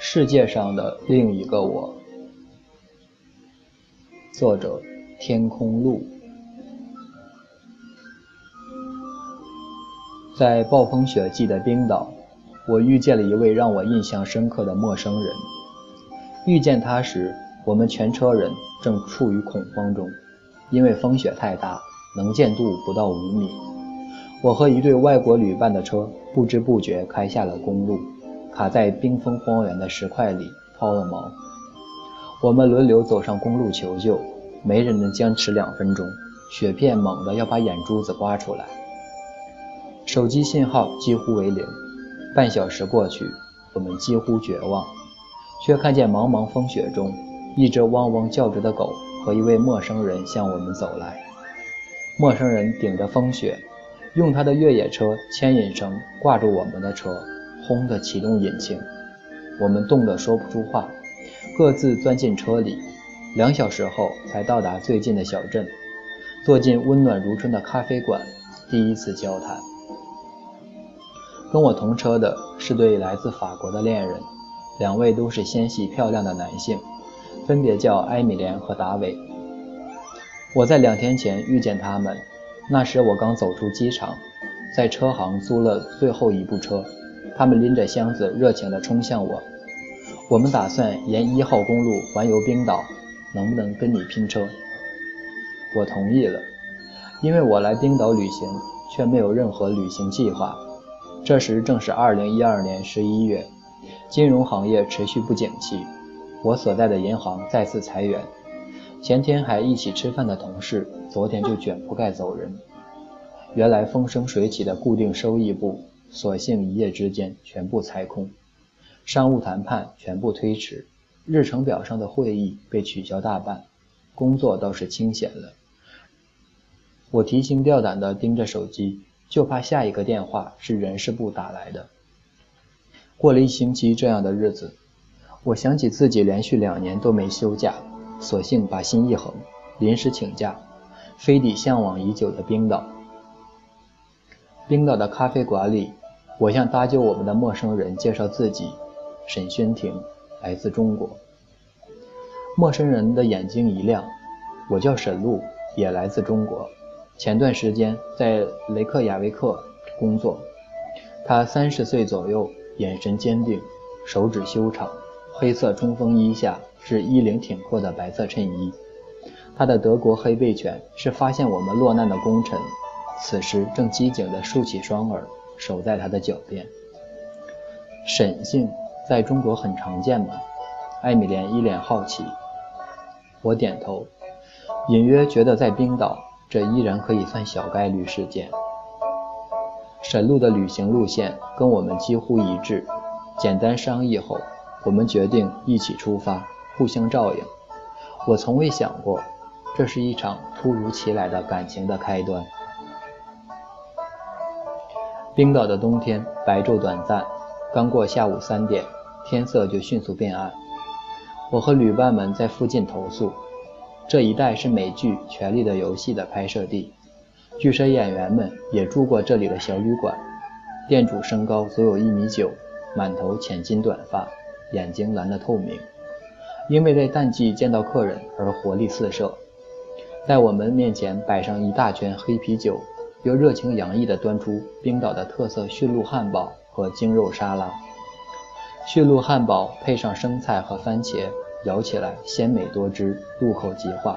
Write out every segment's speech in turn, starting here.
世界上的另一个我，作者：天空路。在暴风雪季的冰岛，我遇见了一位让我印象深刻的陌生人。遇见他时，我们全车人正处于恐慌中，因为风雪太大，能见度不到五米。我和一对外国旅伴的车不知不觉开下了公路。卡在冰封荒原的石块里抛了锚。我们轮流走上公路求救，没人能坚持两分钟。雪片猛地要把眼珠子刮出来。手机信号几乎为零。半小时过去，我们几乎绝望，却看见茫茫风雪中，一只汪汪叫着的狗和一位陌生人向我们走来。陌生人顶着风雪，用他的越野车牵引绳挂住我们的车。轰的启动引擎，我们冻得说不出话，各自钻进车里。两小时后才到达最近的小镇，坐进温暖如春的咖啡馆，第一次交谈。跟我同车的是对来自法国的恋人，两位都是纤细漂亮的男性，分别叫埃米莲和达维。我在两天前遇见他们，那时我刚走出机场，在车行租了最后一部车。他们拎着箱子，热情地冲向我。我们打算沿一号公路环游冰岛，能不能跟你拼车？我同意了，因为我来冰岛旅行，却没有任何旅行计划。这时正是二零一二年十一月，金融行业持续不景气，我所在的银行再次裁员。前天还一起吃饭的同事，昨天就卷铺盖走人。原来风生水起的固定收益部。所幸一夜之间全部裁空，商务谈判全部推迟，日程表上的会议被取消大半，工作倒是清闲了。我提心吊胆地盯着手机，就怕下一个电话是人事部打来的。过了一星期这样的日子，我想起自己连续两年都没休假，索性把心一横，临时请假，飞抵向往已久的冰岛。冰岛的咖啡馆里。我向搭救我们的陌生人介绍自己，沈轩婷，来自中国。陌生人的眼睛一亮，我叫沈璐，也来自中国，前段时间在雷克雅未克工作。他三十岁左右，眼神坚定，手指修长，黑色冲锋衣下是衣领挺阔的白色衬衣。他的德国黑背犬是发现我们落难的功臣，此时正机警地竖起双耳。守在他的脚边。沈姓在中国很常见吗？艾米莲一脸好奇。我点头，隐约觉得在冰岛，这依然可以算小概率事件。沈路的旅行路线跟我们几乎一致，简单商议后，我们决定一起出发，互相照应。我从未想过，这是一场突如其来的感情的开端。冰岛的冬天白昼短暂，刚过下午三点，天色就迅速变暗。我和旅伴们在附近投宿，这一带是美剧《权力的游戏》的拍摄地，剧社演员们也住过这里的小旅馆。店主身高足有一米九，满头浅金短发，眼睛蓝得透明，因为在淡季见到客人而活力四射，在我们面前摆上一大圈黑啤酒。又热情洋溢地端出冰岛的特色驯鹿汉堡和精肉沙拉。驯鹿汉堡配上生菜和番茄，咬起来鲜美多汁，入口即化；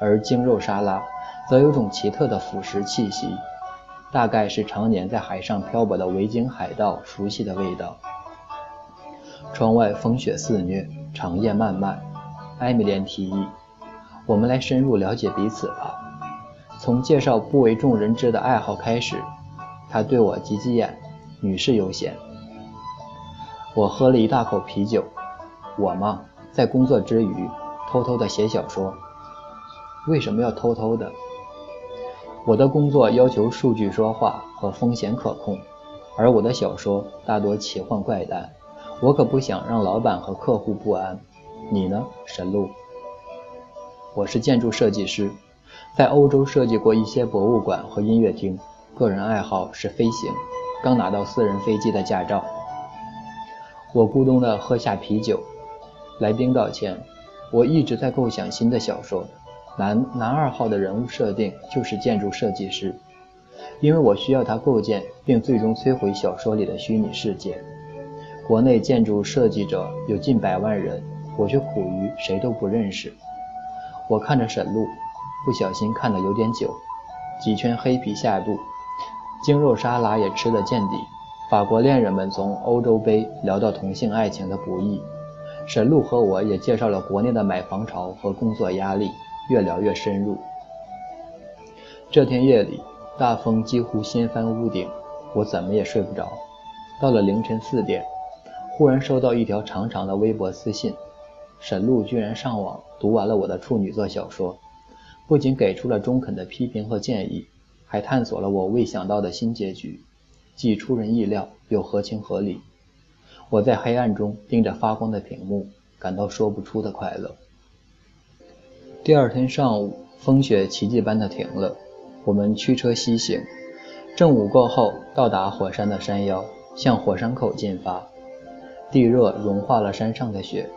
而精肉沙拉则有种奇特的腐蚀气息，大概是常年在海上漂泊的维京海盗熟悉的味道。窗外风雪肆虐，长夜漫漫。艾米莲提议：“我们来深入了解彼此吧。”从介绍不为众人知的爱好开始，他对我挤挤眼，女士优先。我喝了一大口啤酒。我嘛，在工作之余偷偷的写小说。为什么要偷偷的？我的工作要求数据说话和风险可控，而我的小说大多奇幻怪诞，我可不想让老板和客户不安。你呢，神鹿？我是建筑设计师。在欧洲设计过一些博物馆和音乐厅，个人爱好是飞行，刚拿到私人飞机的驾照。我咕咚地喝下啤酒。来冰岛前，我一直在构想新的小说。男男二号的人物设定就是建筑设计师，因为我需要他构建并最终摧毁小说里的虚拟世界。国内建筑设计者有近百万人，我却苦于谁都不认识。我看着沈路，不小心看得有点久，几圈黑皮下肚，精肉沙拉也吃得见底。法国恋人们从欧洲杯聊到同性爱情的不易。沈路和我也介绍了国内的买房潮和工作压力，越聊越深入。这天夜里，大风几乎掀翻屋顶，我怎么也睡不着。到了凌晨四点，忽然收到一条长长的微博私信，沈路居然上网读完了我的处女作小说，不仅给出了中肯的批评和建议，还探索了我未想到的新结局，既出人意料又合情合理。我在黑暗中盯着发光的屏幕，感到说不出的快乐。第二天上午，风雪奇迹般的停了，我们驱车西行。正午过后，到达火山的山腰，向火山口进发。地热融化了山上的雪，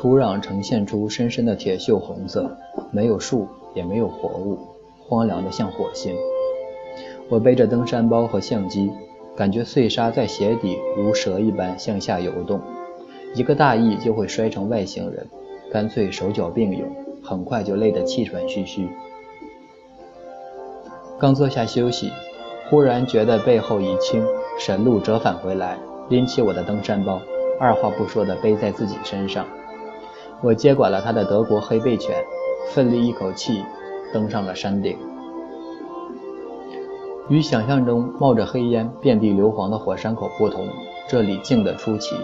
土壤呈现出深深的铁锈红色，没有树，也没有活物，荒凉的像火星。我背着登山包和相机。感觉碎沙在鞋底如蛇一般向下游动，一个大意就会摔成外星人，干脆手脚并用，很快就累得气喘吁吁。刚坐下休息，忽然觉得背后一轻，沈路折返回来，拎起我的登山包，二话不说地背在自己身上。我接管了他的德国黑背犬，奋力一口气登上了山顶。与想象中冒着黑烟、遍地硫磺的火山口不同，这里静得出奇。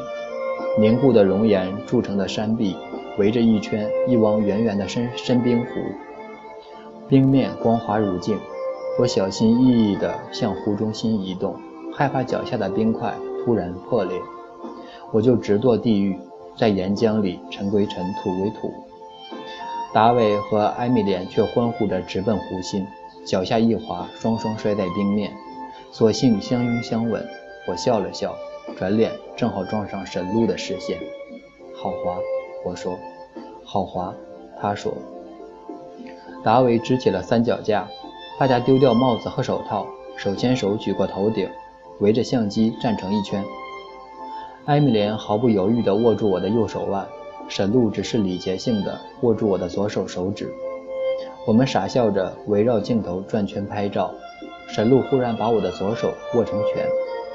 凝固的熔岩铸成的山壁，围着一圈一汪远远的深深冰湖，冰面光滑如镜。我小心翼翼地向湖中心移动，害怕脚下的冰块突然破裂。我就直堕地狱，在岩浆里尘归尘，土归土。达维和艾米莲却欢呼着直奔湖心。脚下一滑，双双摔在冰面，索性相拥相吻。我笑了笑，转脸正好撞上沈路的视线。好滑，我说。好滑，他说。达维支起了三脚架，大家丢掉帽子和手套，手牵手举过头顶，围着相机站成一圈。艾米莲毫不犹豫地握住我的右手腕，沈路只是礼节性地握住我的左手手指。我们傻笑着围绕镜头转圈拍照，沈路忽然把我的左手握成拳，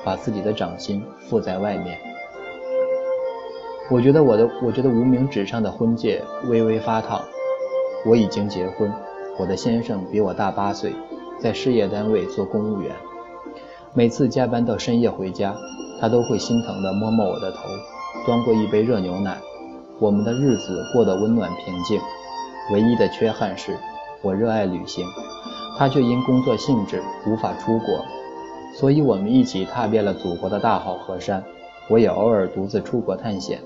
把自己的掌心附在外面。我觉得我的，我觉得无名指上的婚戒微微发烫。我已经结婚，我的先生比我大八岁，在事业单位做公务员。每次加班到深夜回家，他都会心疼地摸摸我的头，端过一杯热牛奶。我们的日子过得温暖平静，唯一的缺憾是。我热爱旅行，他却因工作性质无法出国，所以我们一起踏遍了祖国的大好河山。我也偶尔独自出国探险，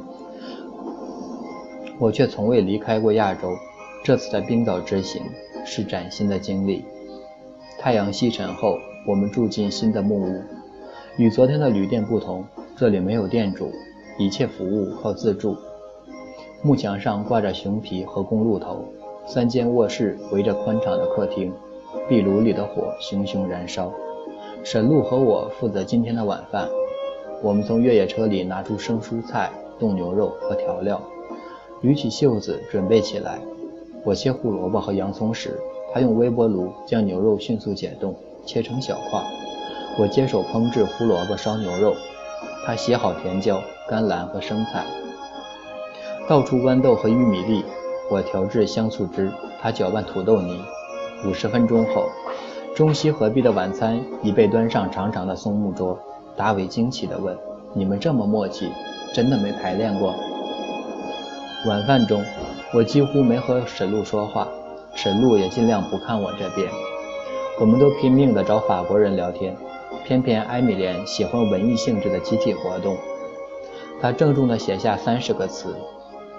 我却从未离开过亚洲。这次的冰岛之行是崭新的经历。太阳西沉后，我们住进新的木屋，与昨天的旅店不同，这里没有店主，一切服务靠自助。木墙上挂着熊皮和公鹿头。三间卧室围着宽敞的客厅，壁炉里的火熊熊燃烧。沈路和我负责今天的晚饭。我们从越野车里拿出生蔬菜、冻牛肉和调料，捋起袖子准备起来。我切胡萝卜和洋葱时，他用微波炉将牛肉迅速解冻，切成小块。我接手烹制胡萝卜烧牛肉，他洗好甜椒、甘蓝和生菜，倒出豌豆和玉米粒。我调制香醋汁，他搅拌土豆泥。五十分钟后，中西合璧的晚餐已被端上长长的松木桌。达伟惊奇地问：“你们这么默契，真的没排练过？”晚饭中，我几乎没和沈路说话，沈路也尽量不看我这边。我们都拼命地找法国人聊天，偏偏艾米莲喜欢文艺性质的集体活动。她郑重地写下三十个词。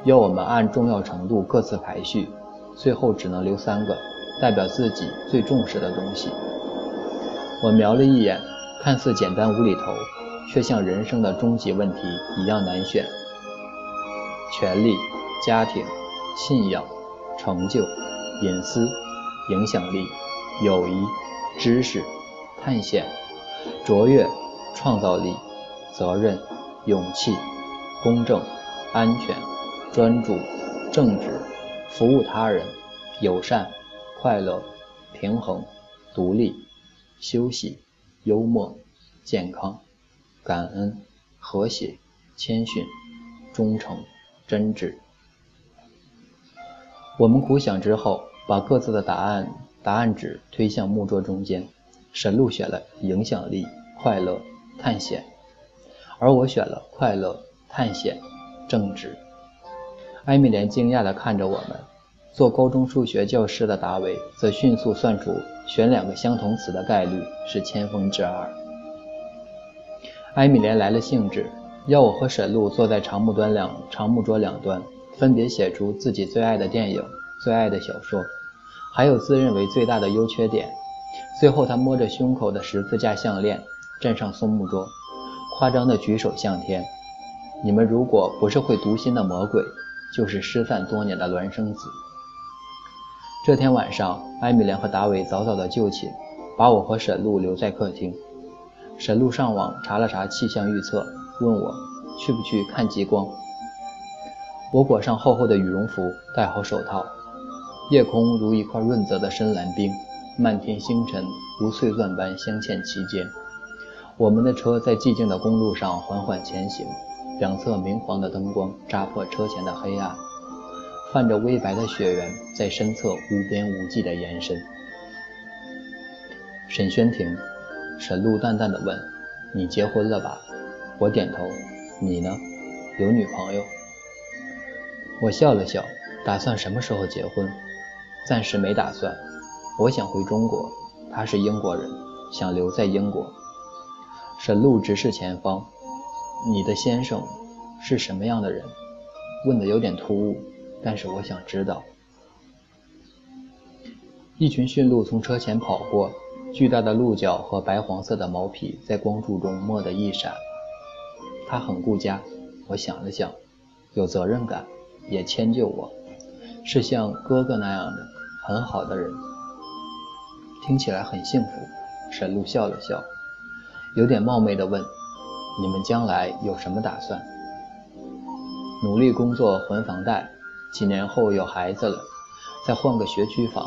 要我们按重要程度各自排序，最后只能留三个，代表自己最重视的东西。我瞄了一眼，看似简单无厘头，却像人生的终极问题一样难选：权力、家庭、信仰、成就、隐私、影响力、友谊、知识、探险、卓越、创造力、责任、勇气、公正、安全、专注、正直、服务他人、友善、快乐、平衡、独立、休息、幽默、健康。感恩、和谐、谦逊、忠诚、真挚。我们苦想之后，把各自的答案答案纸推向木桌中间。沈璐选了影响力、快乐、探险，而我选了快乐、探险、正直。艾米莲惊讶地看着我们，做高中数学教师的达维则迅速算出选两个相同词的概率是千分之二。艾米莲来了兴致，要我和沈璐坐在长木端两长木桌两端，分别写出自己最爱的电影、最爱的小说，还有自认为最大的优缺点。最后，他摸着胸口的十字架项链，站上松木桌，夸张地举手向天：“你们如果不是会读心的魔鬼，就是失散多年的孪生子。”这天晚上，艾米莲和达维早早的就寝，把我和沈璐留在客厅。沈璐上网查了查气象预测，问我去不去看极光。我裹上厚厚的羽绒服，戴好手套。夜空如一块润泽的深蓝冰，漫天星辰如碎钻般镶嵌其间。我们的车在寂静的公路上缓缓前行，两侧明黄的灯光扎破车前的黑暗，泛着微白的雪原在身侧无边无际地延伸。沈轩庭。沈璐淡淡的问：“你结婚了吧？”我点头。“你呢？有女朋友？”我笑了笑，打算什么时候结婚？暂时没打算。我想回中国，他是英国人，想留在英国。沈路直视前方：“你的先生是什么样的人？”问的有点突兀，但是我想知道。一群驯鹿从车前跑过。巨大的鹿角和白黄色的毛皮在光柱中蓦地一闪。他很顾家，我想了想，有责任感，也迁就我，是像哥哥那样的很好的人，听起来很幸福。沈璐笑了笑，有点冒昧地问：“你们将来有什么打算？”努力工作还房贷，几年后有孩子了，再换个学区房。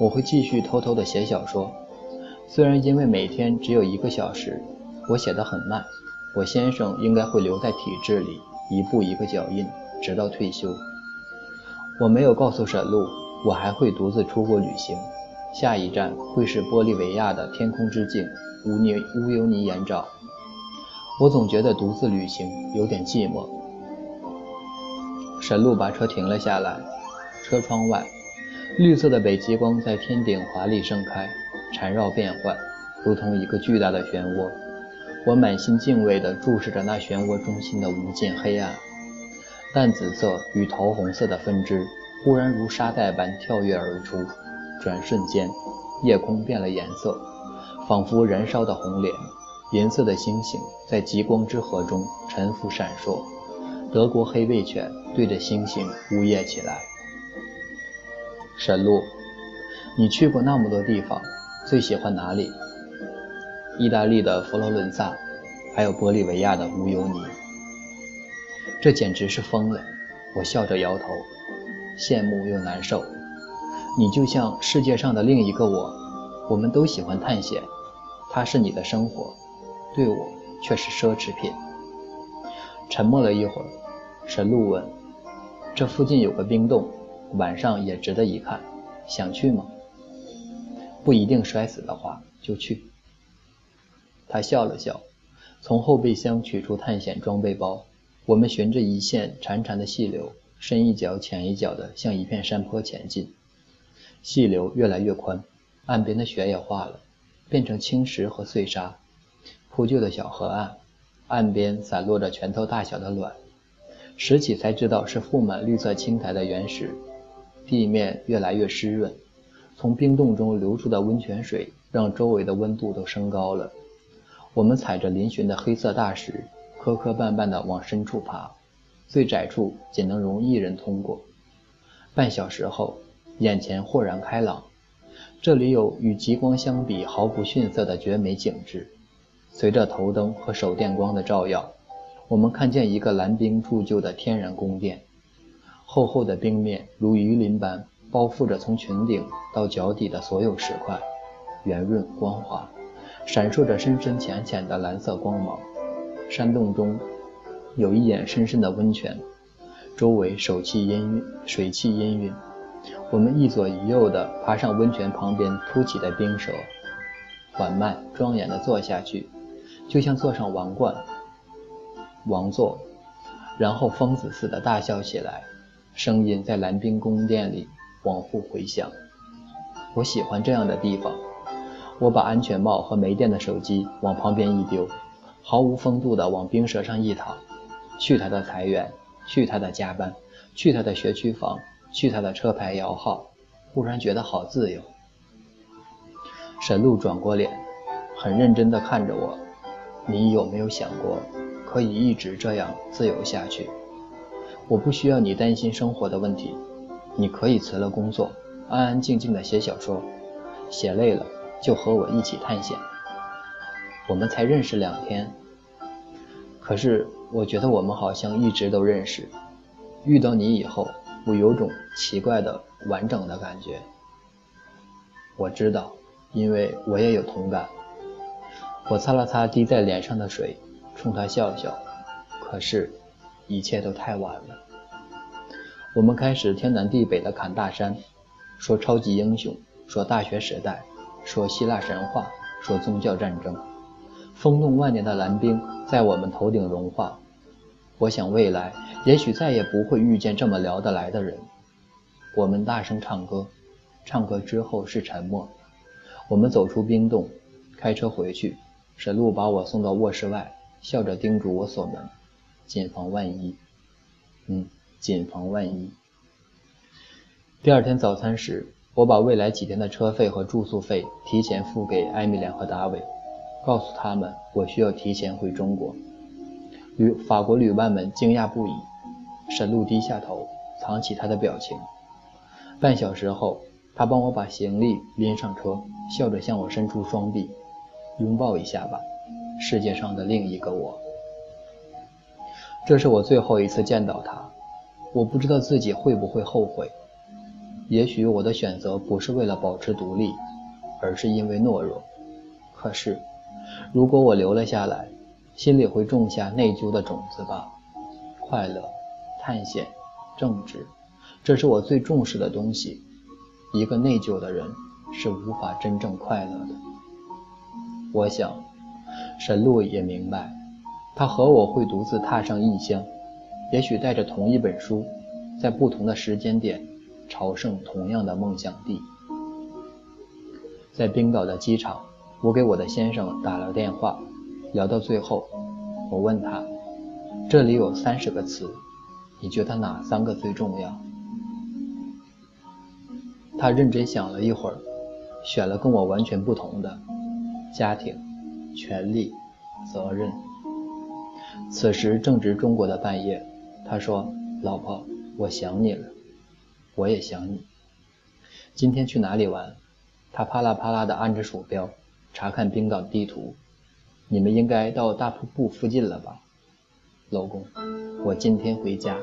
我会继续偷偷地写小说。虽然因为每天只有一个小时，我写得很慢，我先生应该会留在体制里，一步一个脚印，直到退休。我没有告诉沈璐，我还会独自出国旅行，下一站会是玻利维亚的天空之镜——乌尼乌尤尼盐沼。我总觉得独自旅行有点寂寞。沈璐把车停了下来，车窗外，绿色的北极光在天顶华丽盛开。缠绕变幻，如同一个巨大的漩涡。我满心敬畏地注视着那漩涡中心的无尽黑暗。淡紫色与桃红色的分支忽然如沙袋般跳跃而出，转瞬间，夜空变了颜色，仿佛燃烧的红莲。银色的星星在极光之河中沉浮闪烁。德国黑背犬对着星星呜咽起来。沈璐，你去过那么多地方。最喜欢哪里？意大利的佛罗伦萨，还有玻利维亚的乌尤尼。这简直是疯了！我笑着摇头，羡慕又难受。你就像世界上的另一个我，我们都喜欢探险，它是你的生活，对我却是奢侈品。沉默了一会儿，沈璐问：“这附近有个冰洞，晚上也值得一看，想去吗？”不一定摔死的话，就去。他笑了笑，从后备箱取出探险装备包。我们循着一线潺潺的细流，深一脚浅一脚的向一片山坡前进。细流越来越宽，岸边的雪也化了，变成青石和碎沙。铺就的小河岸，岸边散落着拳头大小的卵，拾起才知道是覆满绿色青苔的原石。地面越来越湿润。从冰洞中流出的温泉水让周围的温度都升高了。我们踩着嶙峋的黑色大石，磕磕绊绊地往深处爬，最窄处仅能容一人通过。半小时后，眼前豁然开朗，这里有与极光相比毫不逊色的绝美景致。随着头灯和手电光的照耀，我们看见一个蓝冰铸就的天然宫殿，厚厚的冰面如鱼鳞般包覆着从裙顶到脚底的所有石块，圆润光滑。闪烁着深深浅浅的蓝色光芒。山洞中有一眼深深的温泉，周围水汽氤氲，水汽氤氲。我们一左一右地爬上温泉旁边凸起的冰舌，缓慢庄严地坐下去，就像坐上王冠、王座，然后疯子似的大笑起来，声音在蓝冰宫殿里往复回响。我喜欢这样的地方。我把安全帽和没电的手机往旁边一丢，毫无风度地往冰舌上一躺。去他的裁员，去他的加班，去他的学区房，去他的车牌摇号。忽然觉得好自由。沈露转过脸，很认真地看着我：“你有没有想过，可以一直这样自由下去？我不需要你担心生活的问题，你可以辞了工作，安安静静地写小说，写累了。”就和我一起探险。我们才认识两天，可是我觉得我们好像一直都认识。遇到你以后，我有种奇怪的完整的感觉。我知道，因为我也有同感。我擦了擦滴在脸上的水，冲他笑笑。可是，一切都太晚了。我们开始天南地北的侃大山，说超级英雄，说大学时代。说希腊神话，说宗教战争，风动万年的蓝冰在我们头顶融化。我想未来也许再也不会遇见这么聊得来的人。我们大声唱歌，唱歌之后是沉默。我们走出冰洞，开车回去。沈路把我送到卧室外，笑着叮嘱我锁门，谨防万一。嗯，谨防万一。第二天早餐时。我把未来几天的车费和住宿费提前付给艾米莲和达维，告诉他们我需要提前回中国。旅法国旅伴们惊讶不已。沈露低下头，藏起他的表情。半小时后，他帮我把行李拎上车，笑着向我伸出双臂，拥抱一下吧，世界上的另一个我。这是我最后一次见到他，我不知道自己会不会后悔。也许我的选择不是为了保持独立，而是因为懦弱。可是，如果我留了下来，心里会种下内疚的种子吧？快乐、探险、正直，这是我最重视的东西。一个内疚的人是无法真正快乐的。我想，沈路也明白，他和我会独自踏上异乡，也许带着同一本书，在不同的时间点。朝圣同样的梦想地，在冰岛的机场，我给我的先生打了电话，聊到最后，我问他：“这里有三十个词，你觉得哪三个最重要？”他认真想了一会儿，选了跟我完全不同的：家庭、权利、责任。此时正值中国的半夜，他说：“老婆，我想你了。”我也想你。今天去哪里玩？他啪啦啪啦地按着鼠标，查看冰岛地图。你们应该到大瀑布附近了吧？老公，我今天回家。